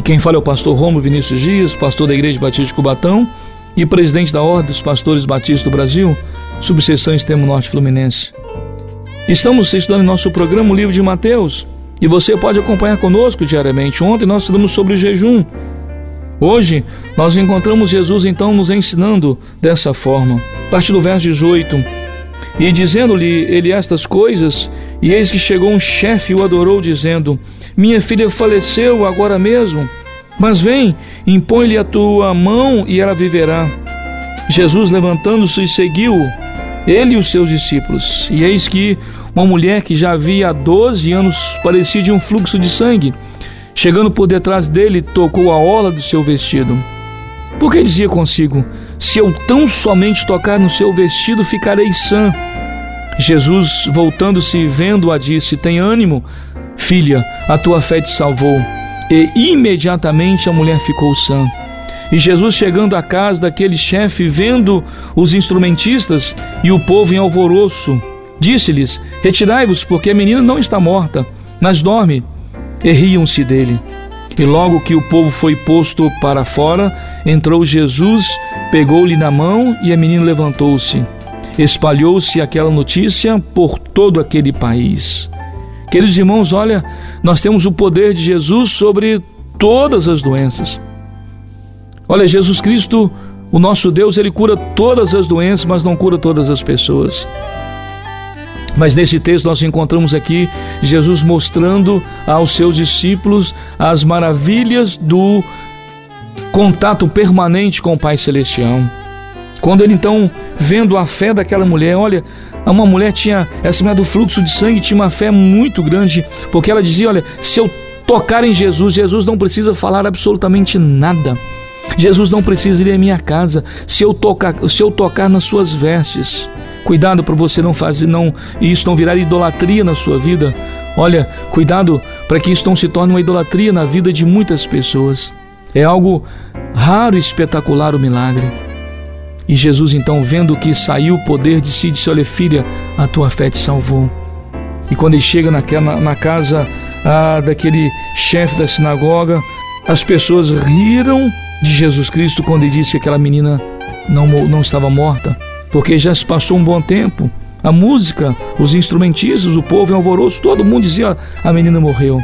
Que quem fala é o pastor Romulo Vinícius Dias, pastor da Igreja Batista de Cubatão e presidente da Ordem dos Pastores Batistas do Brasil, subseção Extremo Norte Fluminense. Estamos estudando em nosso programa o livro de Mateus e você pode acompanhar conosco diariamente. Ontem nós estudamos sobre o jejum. Hoje nós encontramos Jesus então nos ensinando dessa forma. A partir do verso 18. E dizendo-lhe ele estas coisas, e eis que chegou um chefe e o adorou, dizendo: Minha filha faleceu agora mesmo, mas vem, impõe-lhe a tua mão e ela viverá. Jesus, levantando-se, seguiu ele e os seus discípulos. E eis que uma mulher que já havia há 12 anos parecia de um fluxo de sangue, chegando por detrás dele, tocou a orla do seu vestido. Porque dizia consigo: Se eu tão somente tocar no seu vestido, ficarei sã. Jesus, voltando-se e vendo-a, disse: Tem ânimo, filha, a tua fé te salvou. E imediatamente a mulher ficou sã. E Jesus, chegando à casa daquele chefe, vendo os instrumentistas e o povo em alvoroço, disse-lhes: Retirai-vos, porque a menina não está morta, mas dorme. E riam-se dele. E logo que o povo foi posto para fora, entrou Jesus, pegou-lhe na mão e a menina levantou-se. Espalhou-se aquela notícia por todo aquele país. Queridos irmãos, olha, nós temos o poder de Jesus sobre todas as doenças. Olha, Jesus Cristo, o nosso Deus, ele cura todas as doenças, mas não cura todas as pessoas. Mas nesse texto nós encontramos aqui Jesus mostrando aos seus discípulos as maravilhas do contato permanente com o Pai Celestial. Quando ele então, vendo a fé daquela mulher, olha, uma mulher tinha, essa mulher do fluxo de sangue tinha uma fé muito grande, porque ela dizia: Olha, se eu tocar em Jesus, Jesus não precisa falar absolutamente nada. Jesus não precisa ir à minha casa. Se eu tocar, se eu tocar nas suas vestes, cuidado para você não fazer não isso não virar idolatria na sua vida. Olha, cuidado para que isso não se torne uma idolatria na vida de muitas pessoas. É algo raro e espetacular o milagre. E Jesus, então, vendo que saiu o poder de si, disse: Olha, filha, a tua fé te salvou. E quando ele chega naquela, na casa ah, daquele chefe da sinagoga, as pessoas riram de Jesus Cristo quando ele disse que aquela menina não, não estava morta, porque já se passou um bom tempo. A música, os instrumentistas, o povo em alvoroço, todo mundo dizia: a menina morreu.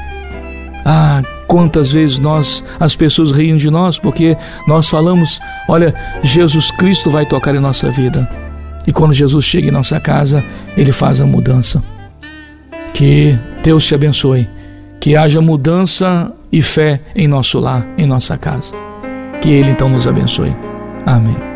Ah, quantas vezes nós, as pessoas riem de nós porque nós falamos: olha, Jesus Cristo vai tocar em nossa vida. E quando Jesus chega em nossa casa, ele faz a mudança. Que Deus te abençoe. Que haja mudança e fé em nosso lar, em nossa casa. Que Ele então nos abençoe. Amém.